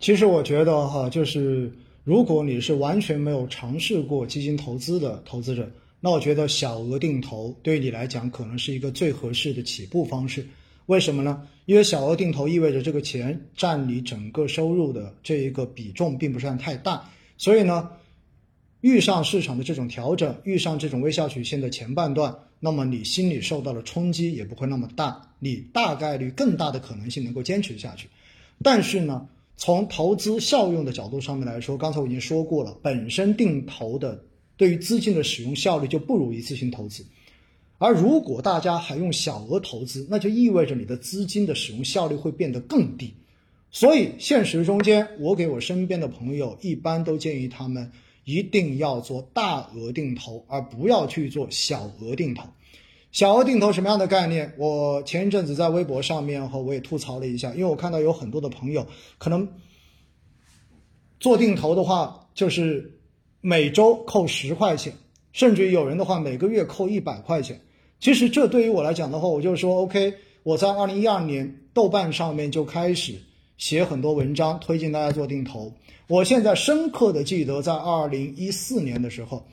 其实我觉得哈，就是如果你是完全没有尝试过基金投资的投资者，那我觉得小额定投对你来讲可能是一个最合适的起步方式。为什么呢？因为小额定投意味着这个钱占你整个收入的这一个比重并不算太大，所以呢，遇上市场的这种调整，遇上这种微笑曲线的前半段，那么你心里受到的冲击也不会那么大，你大概率更大的可能性能够坚持下去。但是呢，从投资效用的角度上面来说，刚才我已经说过了，本身定投的对于资金的使用效率就不如一次性投资，而如果大家还用小额投资，那就意味着你的资金的使用效率会变得更低。所以现实中间，我给我身边的朋友一般都建议他们一定要做大额定投，而不要去做小额定投。小额定投什么样的概念？我前一阵子在微博上面和我也吐槽了一下，因为我看到有很多的朋友可能做定投的话，就是每周扣十块钱，甚至于有人的话每个月扣一百块钱。其实这对于我来讲的话，我就说 OK，我在二零一二年豆瓣上面就开始写很多文章，推荐大家做定投。我现在深刻的记得，在二零一四年的时候，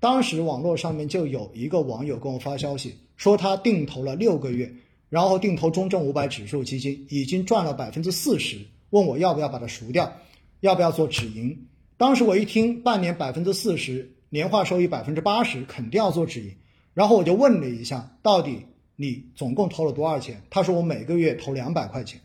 当时网络上面就有一个网友跟我发消息，说他定投了六个月，然后定投中证五百指数基金，已经赚了百分之四十，问我要不要把它赎掉，要不要做止盈。当时我一听，半年百分之四十，年化收益百分之八十，肯定要做止盈。然后我就问了一下，到底你总共投了多少钱？他说我每个月投两百块钱。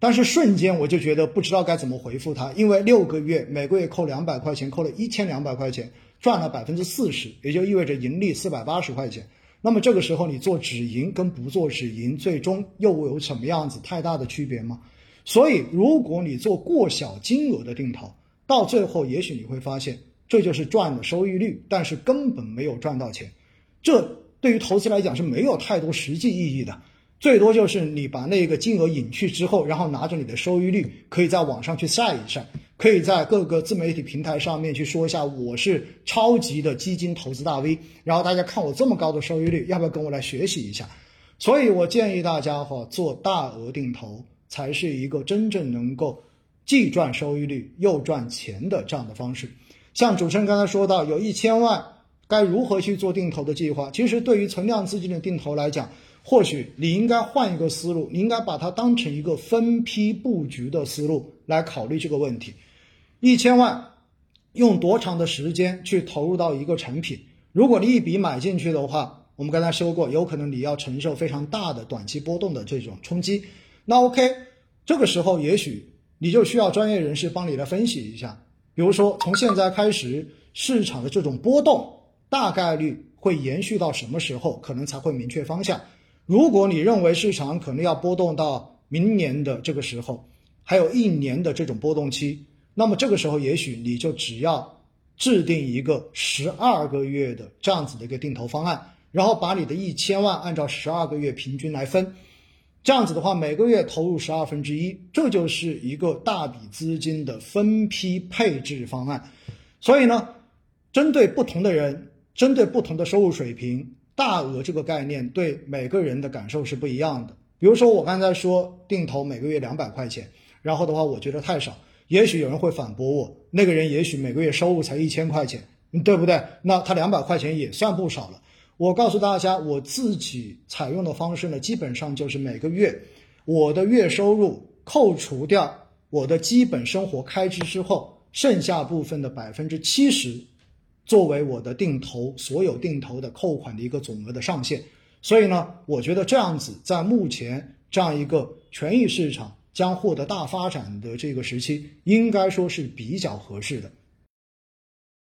但是瞬间我就觉得不知道该怎么回复他，因为六个月每个月扣两百块钱，扣了一千两百块钱，赚了百分之四十，也就意味着盈利四百八十块钱。那么这个时候你做止盈跟不做止盈，最终又有什么样子太大的区别吗？所以如果你做过小金额的定投，到最后也许你会发现这就是赚了收益率，但是根本没有赚到钱。这对于投资来讲是没有太多实际意义的。最多就是你把那个金额隐去之后，然后拿着你的收益率，可以在网上去晒一晒，可以在各个自媒体平台上面去说一下我是超级的基金投资大 V，然后大家看我这么高的收益率，要不要跟我来学习一下？所以我建议大家哈，做大额定投才是一个真正能够既赚收益率又赚钱的这样的方式。像主持人刚才说到，有一千万该如何去做定投的计划？其实对于存量资金的定投来讲，或许你应该换一个思路，你应该把它当成一个分批布局的思路来考虑这个问题。一千万用多长的时间去投入到一个产品？如果你一笔买进去的话，我们刚才说过，有可能你要承受非常大的短期波动的这种冲击。那 OK，这个时候也许你就需要专业人士帮你来分析一下。比如说，从现在开始，市场的这种波动大概率会延续到什么时候？可能才会明确方向。如果你认为市场可能要波动到明年的这个时候，还有一年的这种波动期，那么这个时候也许你就只要制定一个十二个月的这样子的一个定投方案，然后把你的一千万按照十二个月平均来分，这样子的话每个月投入十二分之一，这就是一个大笔资金的分批配置方案。所以呢，针对不同的人，针对不同的收入水平。大额这个概念对每个人的感受是不一样的。比如说，我刚才说定投每个月两百块钱，然后的话，我觉得太少。也许有人会反驳我，那个人也许每个月收入才一千块钱，对不对？那他两百块钱也算不少了。我告诉大家，我自己采用的方式呢，基本上就是每个月我的月收入扣除掉我的基本生活开支之后，剩下部分的百分之七十。作为我的定投所有定投的扣款的一个总额的上限，所以呢，我觉得这样子在目前这样一个权益市场将获得大发展的这个时期，应该说是比较合适的。